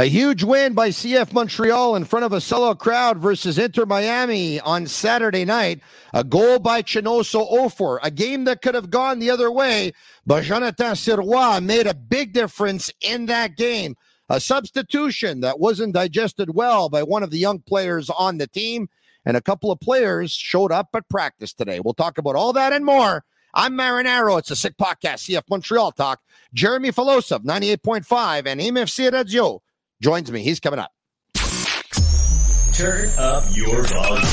A huge win by CF Montreal in front of a sellout crowd versus Inter Miami on Saturday night. A goal by Chinonso Offor, oh a game that could have gone the other way, but Jonathan Sirois made a big difference in that game. A substitution that wasn't digested well by one of the young players on the team, and a couple of players showed up at practice today. We'll talk about all that and more. I'm Marinaro. It's a sick podcast, CF Montreal Talk. Jeremy Filosa, 98.5, and MFC Radio joins me. He's coming up. Turn up your volume.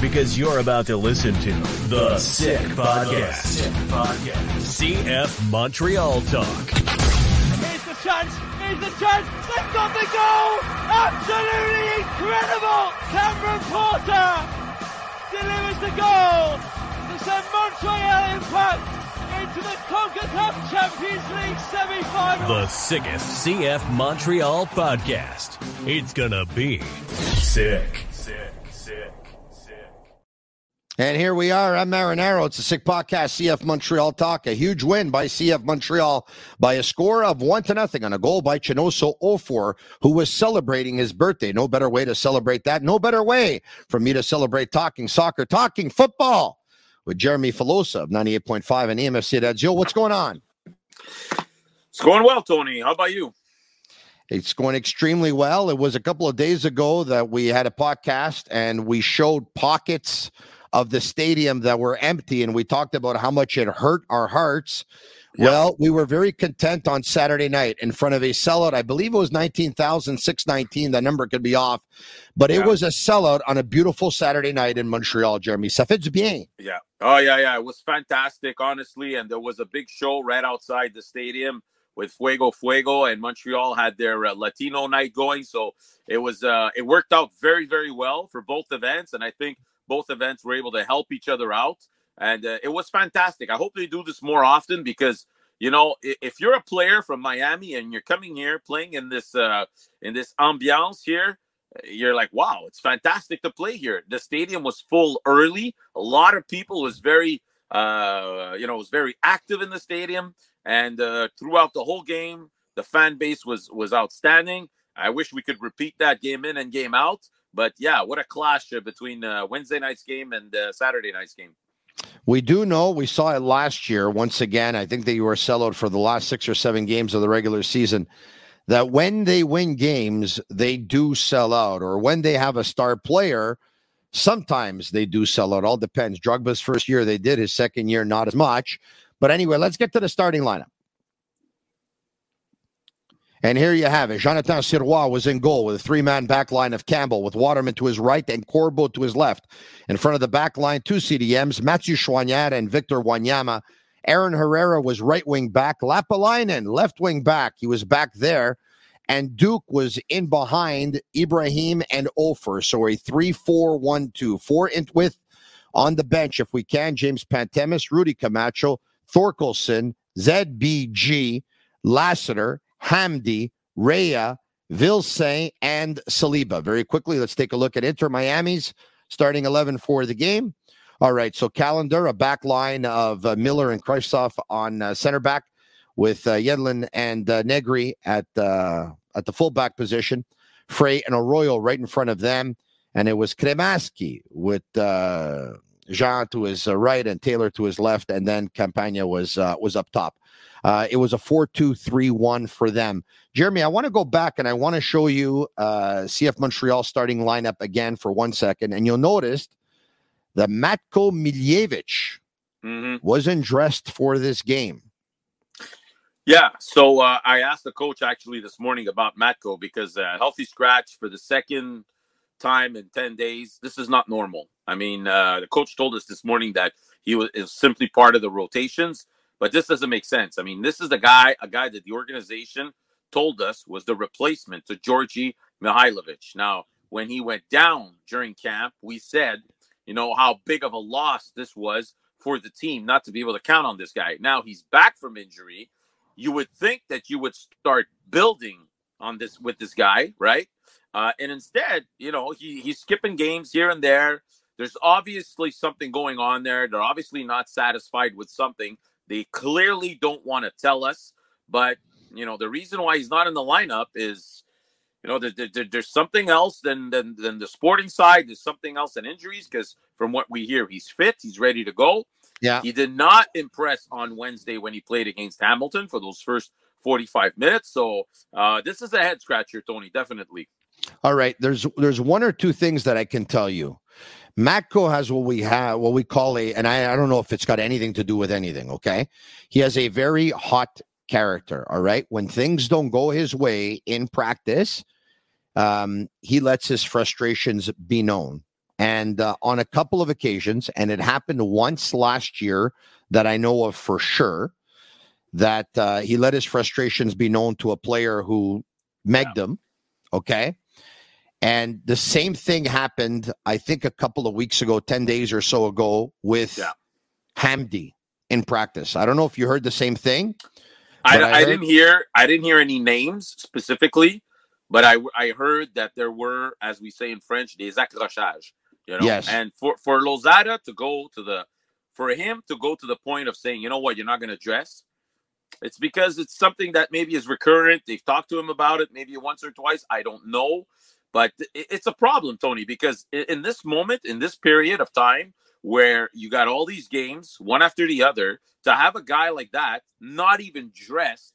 Because you're about to listen to The Sick Podcast. Sick Podcast. CF Montreal Talk. Here's the chance. Here's the chance. They've got the goal. Absolutely incredible. Cameron Porter delivers the goal to send Montreal Impact into the CONCACAF Champions League semi-final. The sickest CF Montreal podcast. It's gonna be sick. Sick, sick, sick. And here we are. I'm Marinaro. It's a sick podcast, CF Montreal Talk. A huge win by CF Montreal by a score of one to nothing on a goal by Chinonso Offor, who was celebrating his birthday. No better way to celebrate that. No better way for me to celebrate talking soccer, talking football with Jeremy Filosa of 98.5 and EMFC Radio. What's going on? It's going well, Tony. How about you? It's going extremely well. It was a couple of days ago that we had a podcast and we showed pockets of the stadium that were empty and we talked about how much it hurt our hearts. Yep. Well, we were very content on Saturday night in front of a sellout. I believe it was 19,619. The number could be off, but it was a sellout on a beautiful Saturday night in Montreal, Jeremy. Ça fait du bien. Yeah. Oh yeah, yeah. It was fantastic, honestly, and there was a big show right outside the stadium with Fuego Fuego, and Montreal had their uh, Latino night going. So it was uh, it worked out very very well for both events, and I think both events were able to help each other out, and uh, it was fantastic. I hope they do this more often because you know if you're a player from Miami and you're coming here playing in this uh, in this ambiance here you're like, wow, it's fantastic to play here. The stadium was full early. A lot of people was very, uh, you know, was very active in the stadium, and uh, throughout the whole game, the fan base was was outstanding. I wish we could repeat that game in and game out. But yeah, what a clash between uh, Wednesday night's game and uh, Saturday night's game. We do know we saw it last year. Once again, I think that you were sellout for the last six or seven games of the regular season that when they win games, they do sell out, or when they have a star player, sometimes they do sell out. All depends. Drogba's first year, they did. His second year, not as much. But anyway, let's get to the starting lineup. And here you have it. Jonathan Sirois was in goal with a three man back line of Campbell with Waterman to his right and Corbo to his left. In front of the back line, two CDMs, Mathieu and Victor Wanyama Aaron Herrera was right wing back. Lappalainen, left wing back. He was back there. And Duke was in behind Ibrahim and Offor. So a 3 4 1 2. Four in with on the bench, if we can, James Pantemis, Rudy Camacho, Thorkelsson, ZBG, Lassiter, Hamdi, Rea, Vilsaint, and Saliba. Very quickly, let's take a look at Inter Miami's starting 11 for the game. All right, so Callender, a back line of uh, Miller and Kryvtsov on uh, center back with uh, Yedlin and uh, Negri at uh, at the fullback position. Frey and Arroyo right in front of them, and it was Cremaschi with uh, Jean to his uh, right and Taylor to his left, and then Campana was uh, was up top. Uh, it was a 4 2 3 1 for them. Jeremy, I want to go back and I want to show you uh, CF Montreal starting lineup again for one second. And you'll notice that Matko Miljevic hmm wasn't dressed for this game. Yeah. So uh, I asked the coach actually this morning about Matko because uh, healthy scratch for the second time in 10 days. This is not normal. I mean, uh, the coach told us this morning that he was is simply part of the rotations, but this doesn't make sense. I mean, this is the guy, a guy that the organization told us was the replacement to Djordje Mihailovic. Now, when he went down during camp, we said, you know, how big of a loss this was for the team not to be able to count on this guy. Now he's back from injury. You would think that you would start building on this with this guy, right? Uh, and instead, you know, he, he's skipping games here and there. There's obviously something going on there. They're obviously not satisfied with something. They clearly don't want to tell us. But, you know, the reason why he's not in the lineup is, you know, there, there, there's something else than, than, than the sporting side. There's something else than injuries because from what we hear, he's fit, he's ready to go. Yeah. He did not impress on Wednesday when he played against Hamilton for those first 45 minutes. So uh, this is a head scratcher, Tony, definitely. All right. There's there's one or two things that I can tell you. Matko has what we have, what we call a, and I, I don't know if it's got anything to do with anything. Okay, he has a very hot character. All right, when things don't go his way in practice, um, he lets his frustrations be known. And uh, on a couple of occasions, and it happened once last year that I know of for sure, that uh, he let his frustrations be known to a player who megged him. Okay. And the same thing happened, I think, a couple of weeks ago, 10 days or so ago, with Yeah. Hamdi in practice. I don't know if you heard the same thing. I, I, heard- didn't hear I didn't hear any names specifically, but I I heard that there were, as we say in French, des accrochages. You know, Yes. and for for Losada to go to the for him to go to the point of saying, you know what, you're not going to dress. It's because it's something that maybe is recurrent. They've talked to him about it maybe once or twice. I don't know, but it's a problem, Tony, because in this moment, in this period of time where you got all these games one after the other, to have a guy like that not even dressed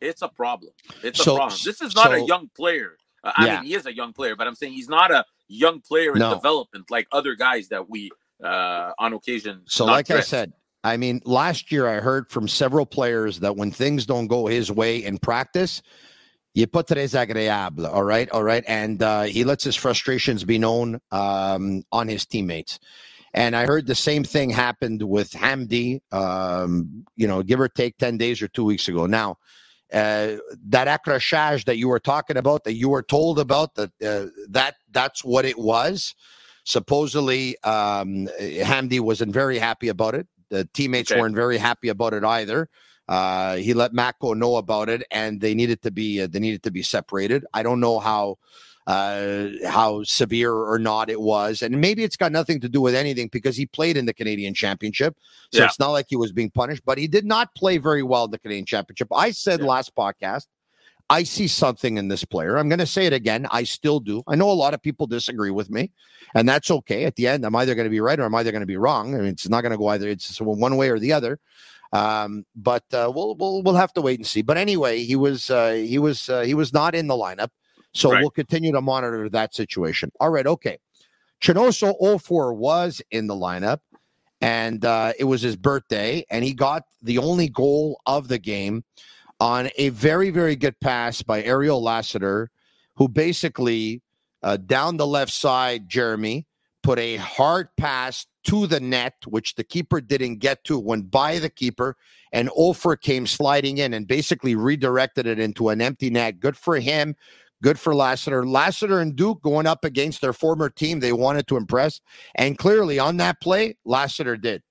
It's a problem. It's So- a problem. This is not so- a young player. Uh, I Yeah. mean, he is a young player, but I'm saying he's not a young player in No. development like other guys that we, uh, on occasion. So, like I said, I mean, last year I heard from several players that when things don't go his way in practice, you put tres agréable, all right, all right, and uh, he lets his frustrations be known um, on his teammates. And I heard the same thing happened with Hamdi, um, you know, give or take ten days or two weeks ago. Now, uh, that accrochage that you were talking about, that you were told about, that uh, that that's what it was. Supposedly, um, Hamdi wasn't very happy about it. The teammates Okay. weren't very happy about it either. Uh, he let Matko know about it, and they needed to be uh, they needed to be separated. I don't know how uh, how severe or not it was, and maybe it's got nothing to do with anything because he played in the Canadian Championship, so Yeah. it's not like he was being punished. But he did not play very well in the Canadian Championship. I said Yeah. last podcast. I see something in this player. I'm going to say it again. I still do. I know a lot of people disagree with me, and that's okay. At the end, I'm either going to be right or I'm either going to be wrong. I mean, it's not going to go either. It's one way or the other. Um, but uh, we'll we'll we'll have to wait and see. But anyway, he was uh, he was uh, he was not in the lineup, so Right. we'll continue to monitor that situation. All right, okay. Chinonso Offor was in the lineup, and uh, it was his birthday, and he got the only goal of the game on a very, very good pass by Ariel Lassiter, who basically uh, down the left side, Jeremy put a hard pass to the net, which the keeper didn't get to, went by the keeper, and Offor came sliding in and basically redirected it into an empty net. Good for him. Good for Lassiter. Lassiter and Duke going up against their former team. They wanted to impress. And clearly on that play, Lassiter did.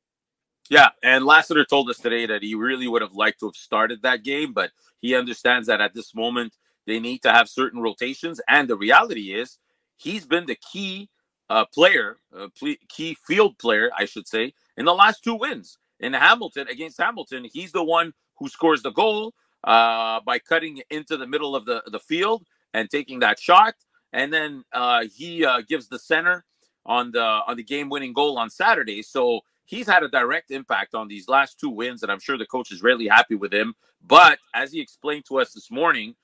Yeah. And Lassiter told us today that he really would have liked to have started that game, but he understands that at this moment they need to have certain rotations. And the reality is, he's been the key uh, player, uh, key field player, I should say, in the last two wins. In Hamilton, against Hamilton, he's the one who scores the goal uh, by cutting into the middle of the, the field and taking that shot. And then uh, he uh, gives the center on the on the game winning goal on Saturday. So he's had a direct impact on these last two wins, and I'm sure the coach is really happy with him. But as he explained to us this morning,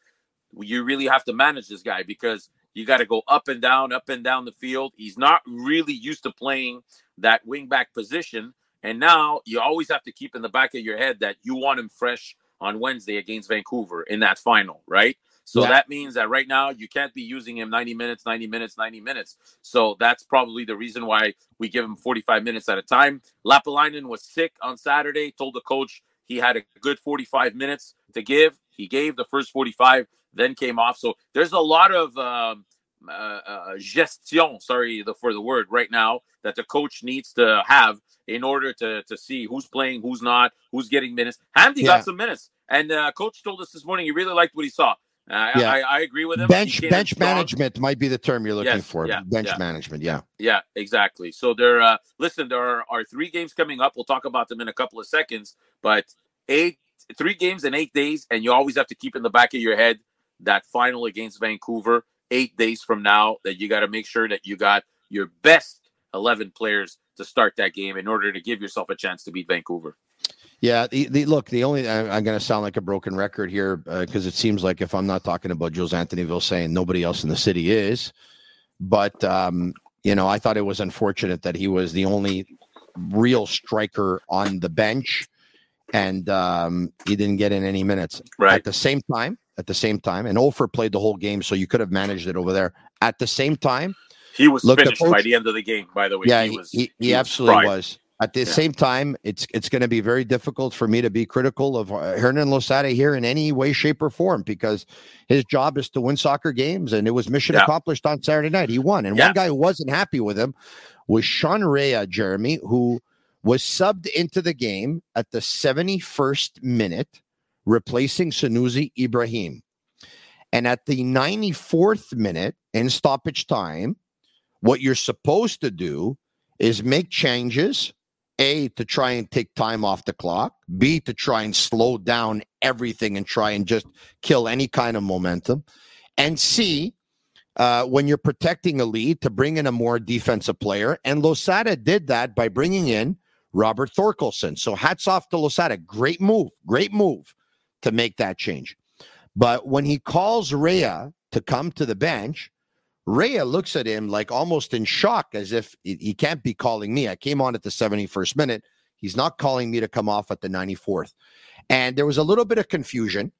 you really have to manage this guy because you got to go up and down, up and down the field. He's not really used to playing that wingback position. And now you always have to keep in the back of your head that you want him fresh on Wednesday against Vancouver in that final, right? So yeah. that means that right now you can't be using him 90 minutes, 90 minutes, 90 minutes. So that's probably the reason why we give him 45 minutes at a time. Lappalainen was sick on Saturday, told the coach he had a good 45 minutes to give. He gave the first 45, then came off. So there's a lot of um, uh, uh, gestion, sorry the, for the word, right now that the coach needs to have in order to, to see who's playing, who's not, who's getting minutes. Hamdi yeah. got some minutes. And uh, coach told us this morning he really liked what he saw. Uh, yeah. I, I, agree with him. Bench bench management might be the term you're looking yes, for. Yeah, bench yeah. management, yeah. Yeah, exactly. So there uh listen, there are, are three games coming up. We'll talk about them in a couple of seconds, but eight three games in 8 days and you always have to keep in the back of your head that final against Vancouver 8 days from now that you got to make sure that you got your best 11 players to start that game in order to give yourself a chance to beat Vancouver. Yeah, the, the look, the only I, am going to sound like a broken record here because uh, it seems like if I'm not talking about Jules-Anthony Vilsaint nobody else in the city is. But um, you know, I thought it was unfortunate that he was the only real striker on the bench, and um, he didn't get in any minutes. Right. At the same time, at the same time, and Offor played the whole game, so you could have managed it over there. At the same time, he was look, finished coach, by the end of the game. By the way, yeah, he, was, he, he, he absolutely was. At the yeah. same time, it's it's going to be very difficult for me to be critical of uh, Hernan Losada here in any way, shape, or form because his job is to win soccer games, and it was mission yeah. accomplished on Saturday night. He won, and yeah. one guy who wasn't happy with him was Sean Rea, Jeremy, who was subbed into the game at the 71st minute, replacing Sunusi Ibrahim. And at the 94th minute in stoppage time, what you're supposed to do is make changes a, to try and take time off the clock, B, to try and slow down everything and try and just kill any kind of momentum, and C, uh, when you're protecting a lead, to bring in a more defensive player. And Losada did that by bringing in Robert Thorkelsson. So hats off to Losada. Great move, great move to make that change. But when he calls Rea to come to the bench, Rea looks at him like almost in shock, as if he can't be calling me. I came on at the 71st minute. He's not calling me to come off at the 94th. And there was a little bit of confusion.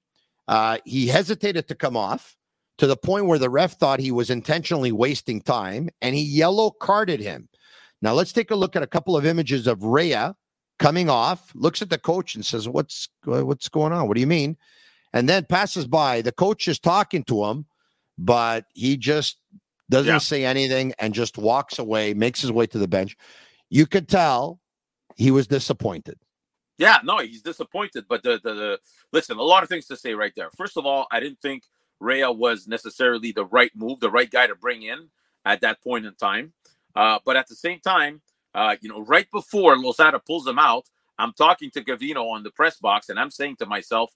Uh, he hesitated to come off to the point where the ref thought he was intentionally wasting time and he yellow carded him. Now, let's take a look at a couple of images of Rea coming off, looks at the coach and says, What's, what's going on? What do you mean? And then passes by. The coach is talking to him but he just doesn't yeah. say anything and just walks away, makes his way to the bench. You could tell he was disappointed. Yeah, no, he's disappointed. But the, the, the listen, a lot of things to say right there. First of all, I didn't think Rea was necessarily the right move, the right guy to bring in at that point in time. Uh, but at the same time, uh, you know, right before Losada pulls him out, I'm talking to Gavino on the press box, and I'm saying to myself,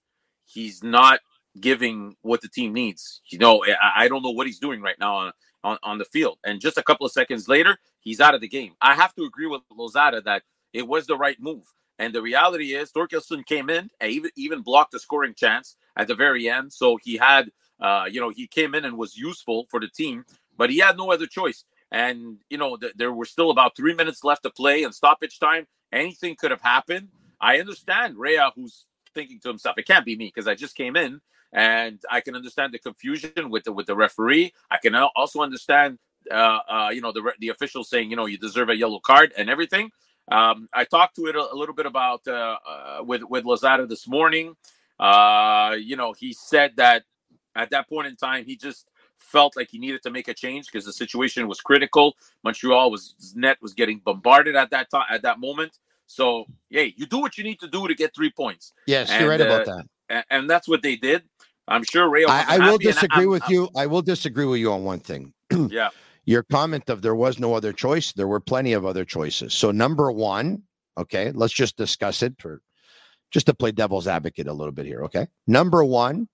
he's not giving what the team needs. You know, I, I don't know what he's doing right now on, on, on, the field. And just a couple of seconds later, he's out of the game. I have to agree with Losada that it was the right move. And the reality is, Thorkelsson came in and even even blocked a scoring chance at the very end. So he had, uh, you know, he came in and was useful for the team, but he had no other choice. And you know, th- there were still about three minutes left to play and stoppage time. anything could have happened. I understand Rea, who's thinking to himself, "It can't be me because I just came in." And I can understand the confusion with the with the referee. I can also understand, uh, uh, you know, the the official saying, you know, you deserve a yellow card and everything. Um, I talked to it a, a little bit about uh, uh, with with Losada this morning. Uh, you know, he said that at that point in time, he just felt like he needed to make a change because the situation was critical. Montreal was net was getting bombarded at that time at that moment. So, hey, you do what you need to do to get three points. Yes, and, you're right about that. And, and, that's what they did. I'm sure Rea. I, I will disagree with I'm, you. I will disagree with you on one thing. yeah. Your comment of there was no other choice. There were plenty of other choices. So number one, okay, let's just discuss it for just to play devil's advocate a little bit here. Okay. Number one,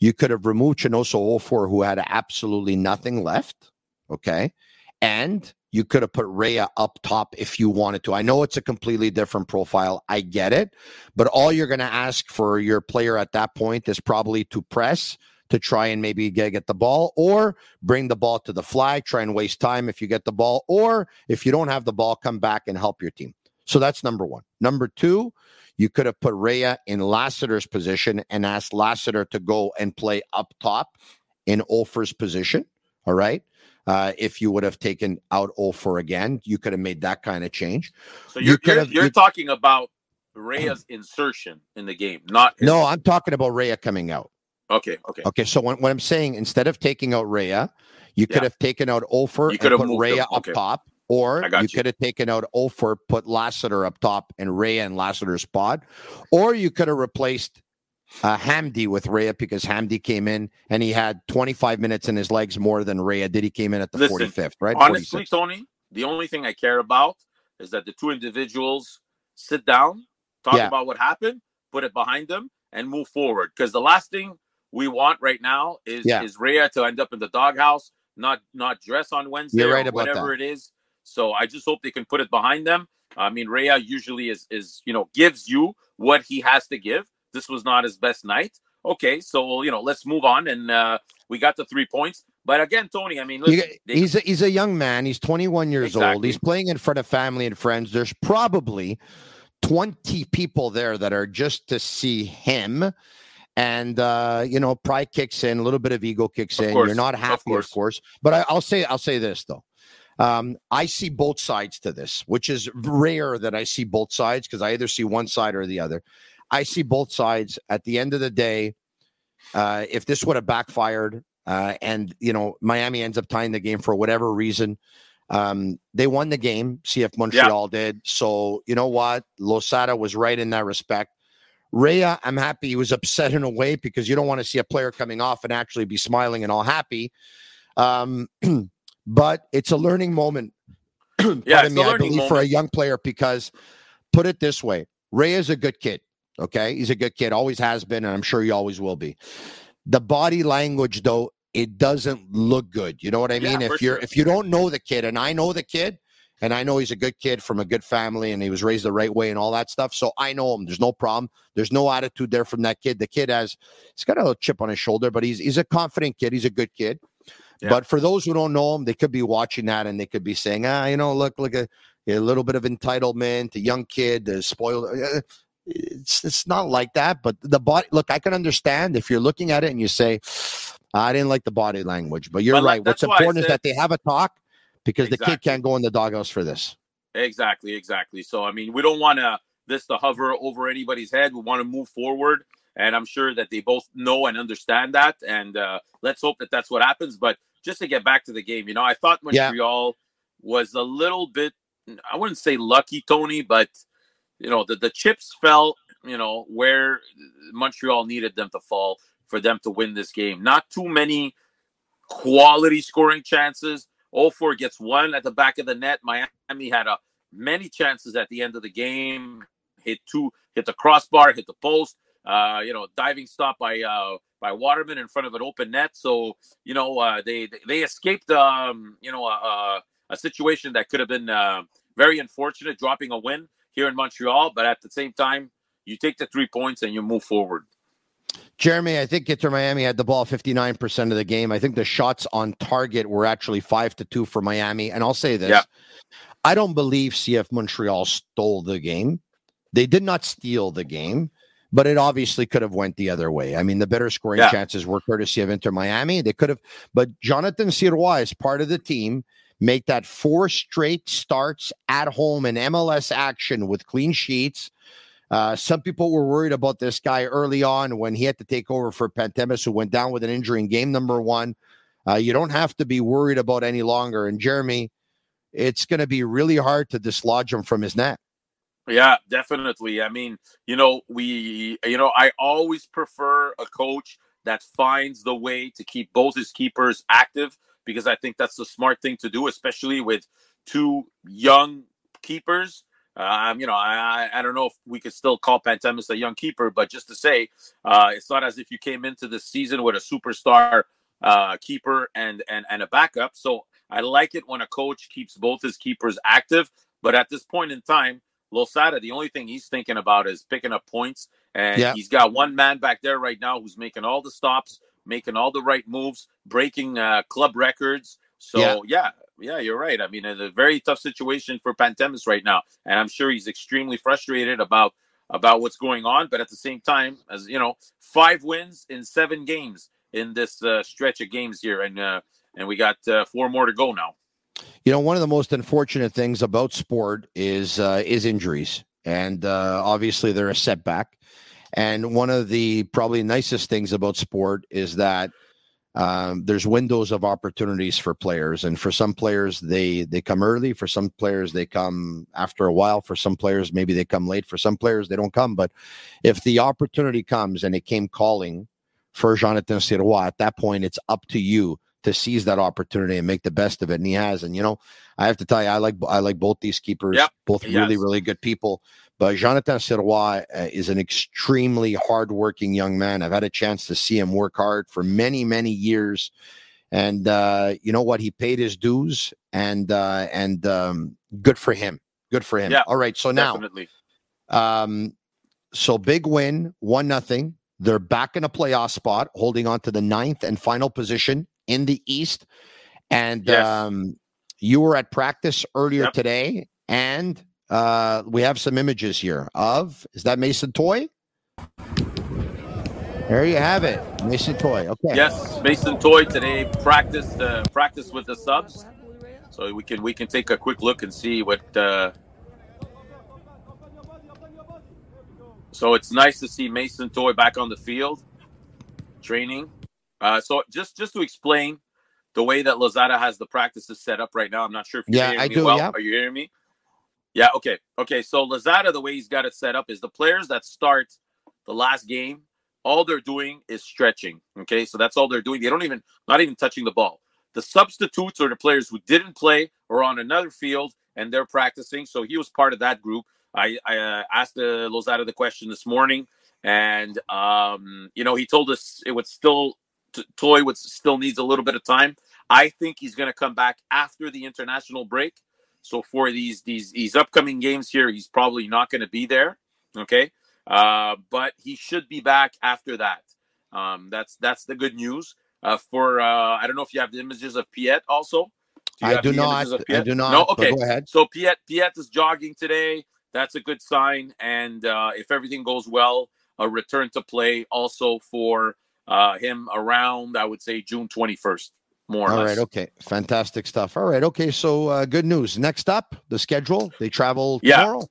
you could have removed Chinonso Offor who had absolutely nothing left. Okay. And you could have put Rea up top if you wanted to. I know it's a completely different profile. I get it. But all you're going to ask for your player at that point is probably to press to try and maybe get, get the ball or bring the ball to the flag, try and waste time if you get the ball. Or if you don't have the ball, come back and help your team. So that's number one. Number two, you could have put Rea in Lassiter's position and asked Lassiter to go and play up top in Offor's position. All right. Uh, if you would have taken out Offor again, you could have made that kind of change. So you're, you you're, you're you, talking about Rea's insertion in the game, not his... no. I'm talking about Rea coming out. Okay, okay, okay. So when, when I'm saying instead of taking out Rea, you could have taken out Offor and put Rea up okay. top, or you, you, could have taken out Offor, put Lassiter up top, and Rea in Lassiter's spot, or you could have replaced uh, Hamdi with Rea because Hamdi came in and he had 25 minutes in his legs more than Rea did. He came in at the Listen, 45th, right? Honestly, 46th. Tony, the only thing I care about is that the two individuals sit down, talk yeah. about what happened, put it behind them, and move forward. Because the last thing we want right now is yeah. is Rea to end up in the doghouse, not not dress on Wednesday You're right or whatever that. it is. So I just hope they can put it behind them. I mean, Rea usually is is you know gives you what he has to give this was not his best night. Okay, so you know, let's move on, and uh, we got the three points. But again, Tony, I mean, listen, they, he's a, he's a young man. He's 21 years exactly. old. He's playing in front of family and friends. There's probably 20 people there that are just to see him. And uh, you know, pride kicks in, a little bit of ego kicks of in. Course. You're not happy, of course. of course. But I, I'll say, I'll say this though. Um, I see both sides to this, which is rare that I see both sides because I either see one side or the other. I see both sides. At the end of the day, uh, if this would have backfired uh, and you know Miami ends up tying the game for whatever reason, um, they won the game. CF Montreal yeah. did. So you know what, Losada was right in that respect. Rea, I'm happy he was upset in a way because you don't want to see a player coming off and actually be smiling and all happy. Um, but it's a learning moment. yeah, me, I believe moment. for a young player because put it this way, Rea is a good kid. Okay. He's a good kid, always has been, and I'm sure he always will be. The body language, though, it doesn't look good. You know what I mean? Yeah, if you're sure. if you don't know the kid, and I know the kid, and I know he's a good kid from a good family and he was raised the right way and all that stuff. So I know him. There's no problem. There's no attitude there from that kid. The kid has he's got a little chip on his shoulder, but he's he's a confident kid. He's a good kid. Yeah. But for those who don't know him, they could be watching that and they could be saying, ah, you know, look, look a, a little bit of entitlement, a young kid, a spoiled. Uh, it's it's not like that. But the body, look, I can understand if you're looking at it and you say, I didn't like the body language, but you're but right. What's important said, is that they have a talk because exactly. the kid can't go in the doghouse for this. Exactly, exactly. So I mean, we don't want to this to hover over anybody's head. We want to move forward, and I'm sure that they both know and understand that. And uh, let's hope that that's what happens. But just to get back to the game, you know, I thought Montreal yeah. was a little bit. I wouldn't say lucky, Tony, but you know, the, the chips fell, you know, where Montreal needed them to fall for them to win this game. Not too many quality scoring chances. Offor gets one at the back of the net. Miami had a many chances at the end of the game. Hit two, hit the crossbar, hit the post. Uh, you know, diving stop by uh, by Waterman in front of an open net. So you know, uh, they they escaped um, you know a, a situation that could have been uh, very unfortunate, dropping a win here in Montreal. But at the same time, you take the three points and you move forward. Jeremy, I think Inter Miami had the ball 59% of the game. I think the shots on target were actually five to two for Miami. And I'll say this Yeah. I don't believe CF Montreal stole the game. They did not steal the game, but it obviously could have went the other way. I mean, the better scoring Yeah. chances were courtesy of Inter Miami. They could have, but Jonathan Sirois is part of the team. Make that four straight starts at home in MLS action with clean sheets. Uh, some people were worried about this guy early on when he had to take over for Pantemis, who went down with an injury in game number one. Uh, you don't have to be worried about any longer. And Jeremy, it's going to be really hard to dislodge him from his net. Yeah, definitely. I mean, you know, we, you know, I always prefer a coach that finds the way to keep both his keepers active because I think that's the smart thing to do, especially with two young keepers. Um, you know, I I don't know if we could still call Pantemis a young keeper, but just to say, uh, it's not as if you came into the season with a superstar uh, keeper and and and a backup. So I like it when a coach keeps both his keepers active. But at this point in time, Losada, the only thing he's thinking about is picking up points, and Yeah. he's got one man back there right now who's making all the stops, making all the right moves, breaking uh, club records. So Yeah. yeah. yeah, you're right. I mean, it's a very tough situation for Pantemis right now, and I'm sure he's extremely frustrated about about what's going on. But at the same time, as you know, five wins in seven games in this uh, stretch of games here, and uh, and we got uh, four more to go now. You know, one of the most unfortunate things about sport is uh, is injuries, and uh, obviously they're a setback. And one of the probably nicest things about sport is that um, there's windows of opportunities for players, and for some players they they come early. For some players they come after a while. For some players maybe they come late. For some players they don't come. But if the opportunity comes and it came calling for Jonathan Sirois, at that point it's up to you to seize that opportunity and make the best of it. And he has. And you know, I have to tell you, I like I like both these keepers, Yep. both really really good people. But Jonathan Sirois uh, is an extremely hardworking young man. I've had a chance to see him work hard for many many years. And uh, you know what? He paid his dues, and uh, and um, good for him. Good for him. Yeah, All right. So now, Definitely. um, so big win, one nothing. They're back in a playoff spot, holding on to the ninth and final position in the East. And Yes. um, you were at practice earlier Yep. today, and uh, we have some images here of is that Mason Toye? There you have it, Mason Toye. Okay. Yes, Mason Toye today practiced uh, practiced with the subs, so we can we can take a quick look and see what. Uh... So it's nice to see Mason Toye back on the field, training. Uh, so just just to explain the way that Losada has the practices set up right now, I'm not sure if you're Yeah, hearing I me do, well. yeah. Are you hearing me? Yeah. Okay. Okay. So Losada, the way he's got it set up is the players that start the last game, all they're doing is stretching. Okay. So that's all they're doing. They don't even, not even touching the ball. The substitutes are the players who didn't play or on another field and they're practicing. So he was part of that group. I, I uh, asked uh, Losada the question this morning, and um, you know he told us it would still t- Toye would still needs a little bit of time. I think he's going to come back after the international break. So for these these these upcoming games here, he's probably not going to be there. Okay, uh, but he should be back after that. Um, that's that's the good news. Uh, for uh, I don't know if you have the images of Piette also. you I do not. I do not, No, okay. go ahead. So Piette Piette is jogging today. That's a good sign. And uh, if everything goes well, a return to play also for uh, him around I would say June twenty first. More or All less. Okay. Fantastic stuff. All right. Okay. So uh, good news. Next up, the schedule. They travel Yeah. tomorrow.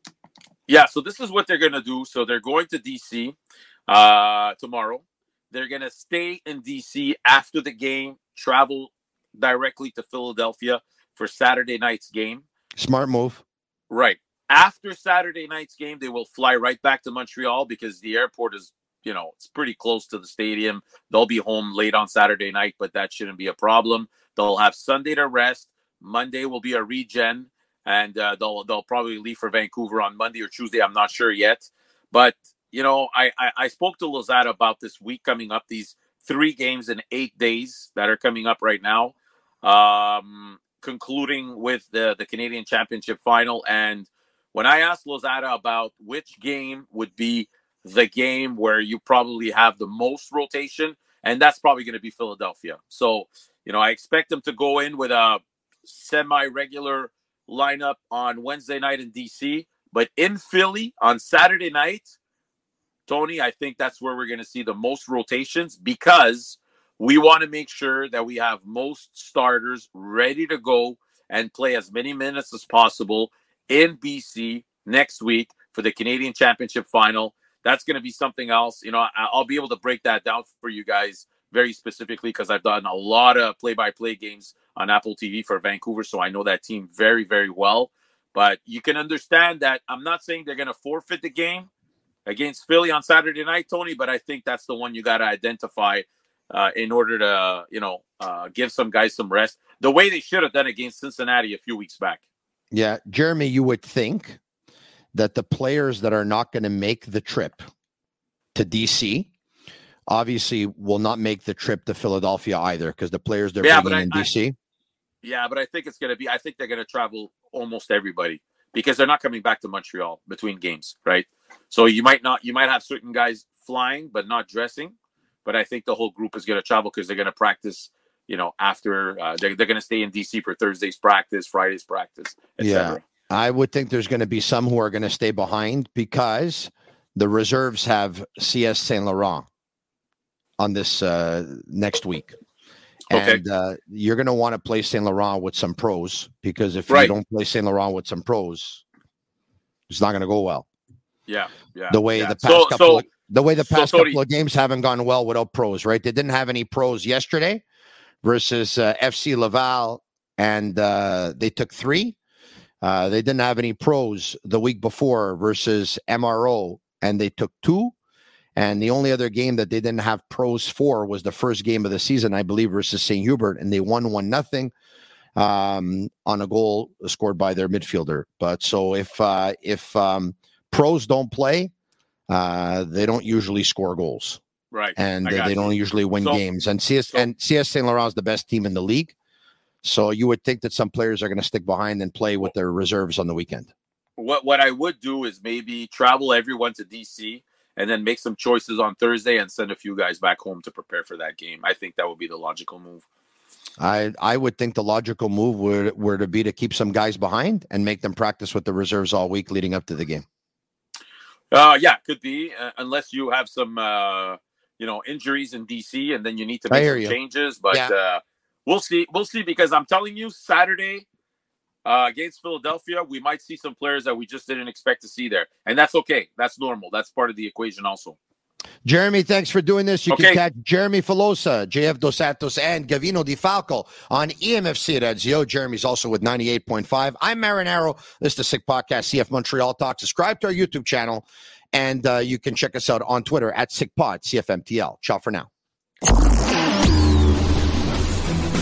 Yeah, so this is what they're gonna do. So they're going to DC uh, tomorrow. They're gonna stay in DC after the game, travel directly to Philadelphia for Saturday night's game. Smart move. Right. After Saturday night's game, they will fly right back to Montreal because the airport is, you know, it's pretty close to the stadium. They'll be home late on Saturday night, but that shouldn't be a problem. They'll have Sunday to rest. Monday will be a regen, and uh, they'll they'll probably leave for Vancouver on Monday or Tuesday. I'm not sure yet, but you know, I I, I spoke to Losada about this week coming up. These three games in eight days that are coming up right now, um, concluding with the the Canadian Championship final and when I asked Losada about which game would be the game where you probably have the most rotation, and that's probably going to be Philadelphia. So, you know, I expect them to go in with a semi regular lineup on Wednesday night in DC, but in Philly on Saturday night, Tony, I think that's where we're going to see the most rotations because we want to make sure that we have most starters ready to go and play as many minutes as possible in BC next week for the Canadian Championship final. That's going to be something else. You know, I'll be able to break that down for you guys very specifically because I've done a lot of play by play games on Apple TV for Vancouver. So I know that team very, very well. But you can understand that I'm not saying they're going to forfeit the game against Philly on Saturday night, Tony, but I think that's the one you got to identify uh, in order to, you know, uh, give some guys some rest the way they should have done against Cincinnati a few weeks back. Yeah. Jeremy, you would think that the players that are not going to make the trip to DC obviously will not make the trip to Philadelphia either because the players they're yeah, bringing I, in DC. I, yeah, but I think it's going to be. I think they're going to travel almost everybody because they're not coming back to Montreal between games, right? So you might not. You might have certain guys flying but not dressing, but I think the whole group is going to travel because they're going to practice. You know, after uh, they're, they're going to stay in DC for Thursday's practice, Friday's practice, yeah. I would think there's going to be some who are going to stay behind because the reserves have CS Saint Laurent on this uh, next week. Okay. And uh, you're going to want to play Saint Laurent with some pros because if right. you don't play Saint Laurent with some pros, it's not going to go well. Yeah, yeah. The way yeah. the past so, couple, so, of, the way the past so, couple of games haven't gone well without pros, right? They didn't have any pros yesterday versus uh, FC Laval, and uh, they took three. Uh, they didn't have any pros the week before versus MRO, and they took two. And the only other game that they didn't have pros for was the first game of the season, I believe, versus St. Hubert, and they won one nothing um, on a goal scored by their midfielder. But so if uh, if um, pros don't play, uh, they don't usually score goals, right? And they, they, don't usually win so, games. And CS so, and CS Saint Laurent is the best team in the league, so you would think that some players are going to stick behind and play with their reserves on the weekend. What what I would do is maybe travel everyone to DC and then make some choices on Thursday and send a few guys back home to prepare for that game. I think that would be the logical move. I I would think the logical move would were to be to keep some guys behind and make them practice with the reserves all week leading up to the game. Uh, yeah, could be uh, unless you have some uh, you know injuries in DC and then you need to make some you. changes. But yeah. uh, we'll see. We'll see because I'm telling you, Saturday uh, against Philadelphia, we might see some players that we just didn't expect to see there, and that's okay. That's normal. That's part of the equation, also. Jeremy, thanks for doing this. You okay. can catch Jeremy Filosa, JF Dos Santos, and Gavino Di Falco on EMFC at Edzio. Jeremy's also with 98.5. I'm Marinaro. This is the Sick Podcast, CF Montreal Talk. Subscribe to our YouTube channel, and uh, you can check us out on Twitter at SickPod, CFMTL. Ciao for now.